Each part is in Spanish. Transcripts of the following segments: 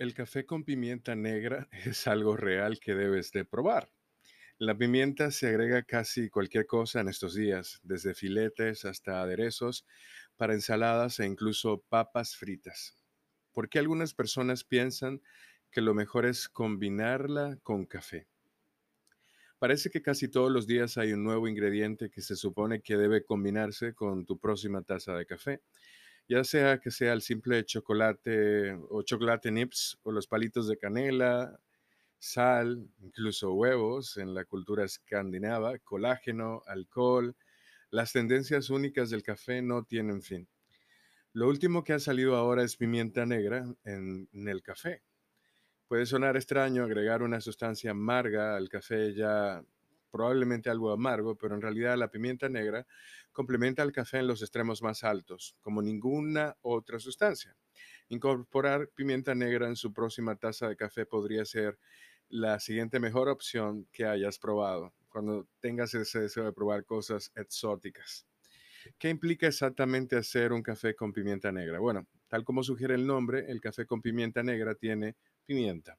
El café con pimienta negra es algo real que debes de probar. La pimienta se agrega casi cualquier cosa en estos días, desde filetes hasta aderezos, para ensaladas e incluso papas fritas. ¿Por qué algunas personas piensan que lo mejor es combinarla con café? Parece que casi todos los días hay un nuevo ingrediente que se supone que debe combinarse con tu próxima taza de café ya sea que sea el simple chocolate o chocolate nips o los palitos de canela, sal, incluso huevos en la cultura escandinava, colágeno, alcohol. Las tendencias únicas del café no tienen fin. Lo último que ha salido ahora es pimienta negra en, en el café. Puede sonar extraño agregar una sustancia amarga al café ya probablemente algo amargo, pero en realidad la pimienta negra complementa el café en los extremos más altos, como ninguna otra sustancia. Incorporar pimienta negra en su próxima taza de café podría ser la siguiente mejor opción que hayas probado cuando tengas ese deseo de probar cosas exóticas. ¿Qué implica exactamente hacer un café con pimienta negra? Bueno, tal como sugiere el nombre, el café con pimienta negra tiene pimienta.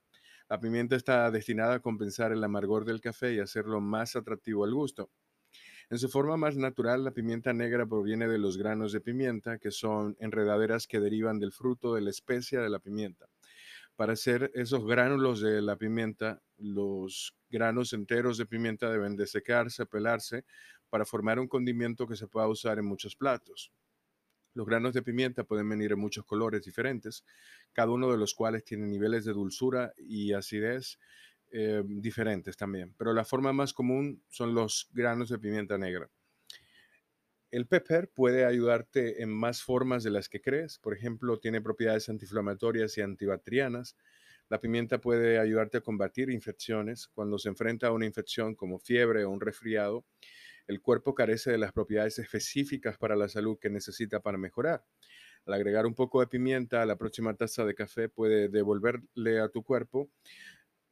La pimienta está destinada a compensar el amargor del café y hacerlo más atractivo al gusto. En su forma más natural, la pimienta negra proviene de los granos de pimienta, que son enredaderas que derivan del fruto de la especia de la pimienta. Para hacer esos gránulos de la pimienta, los granos enteros de pimienta deben de secarse, pelarse, para formar un condimento que se pueda usar en muchos platos. Los granos de pimienta pueden venir en muchos colores diferentes, cada uno de los cuales tiene niveles de dulzura y acidez eh, diferentes también, pero la forma más común son los granos de pimienta negra. El pepper puede ayudarte en más formas de las que crees, por ejemplo, tiene propiedades antiinflamatorias y antibacterianas. La pimienta puede ayudarte a combatir infecciones cuando se enfrenta a una infección como fiebre o un resfriado el cuerpo carece de las propiedades específicas para la salud que necesita para mejorar. Al agregar un poco de pimienta a la próxima taza de café puede devolverle a tu cuerpo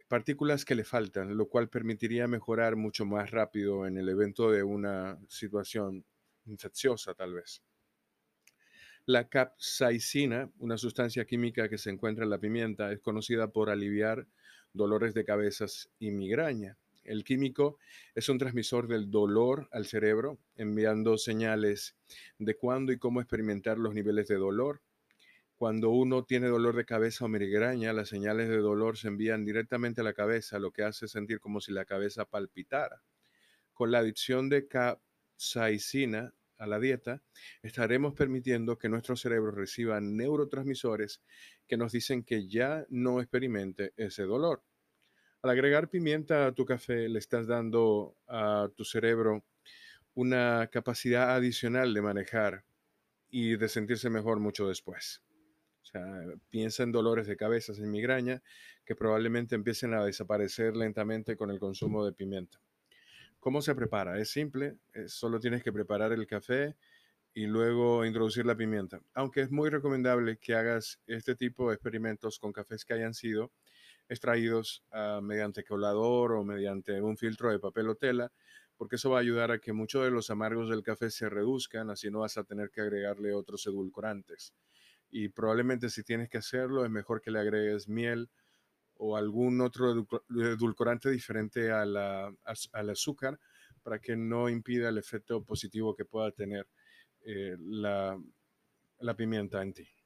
partículas que le faltan, lo cual permitiría mejorar mucho más rápido en el evento de una situación infecciosa tal vez. La capsaicina, una sustancia química que se encuentra en la pimienta, es conocida por aliviar dolores de cabezas y migraña. El químico es un transmisor del dolor al cerebro, enviando señales de cuándo y cómo experimentar los niveles de dolor. Cuando uno tiene dolor de cabeza o migraña, las señales de dolor se envían directamente a la cabeza, lo que hace sentir como si la cabeza palpitara. Con la adición de capsaicina a la dieta, estaremos permitiendo que nuestro cerebro reciba neurotransmisores que nos dicen que ya no experimente ese dolor. Al agregar pimienta a tu café, le estás dando a tu cerebro una capacidad adicional de manejar y de sentirse mejor mucho después. O sea, piensa en dolores de cabeza, en migraña, que probablemente empiecen a desaparecer lentamente con el consumo de pimienta. ¿Cómo se prepara? Es simple, solo tienes que preparar el café y luego introducir la pimienta. Aunque es muy recomendable que hagas este tipo de experimentos con cafés que hayan sido extraídos ah, mediante colador o mediante un filtro de papel o tela, porque eso va a ayudar a que muchos de los amargos del café se reduzcan, así no vas a tener que agregarle otros edulcorantes. Y probablemente si tienes que hacerlo, es mejor que le agregues miel o algún otro edulcorante diferente al azúcar para que no impida el efecto positivo que pueda tener eh, la pimienta en ti.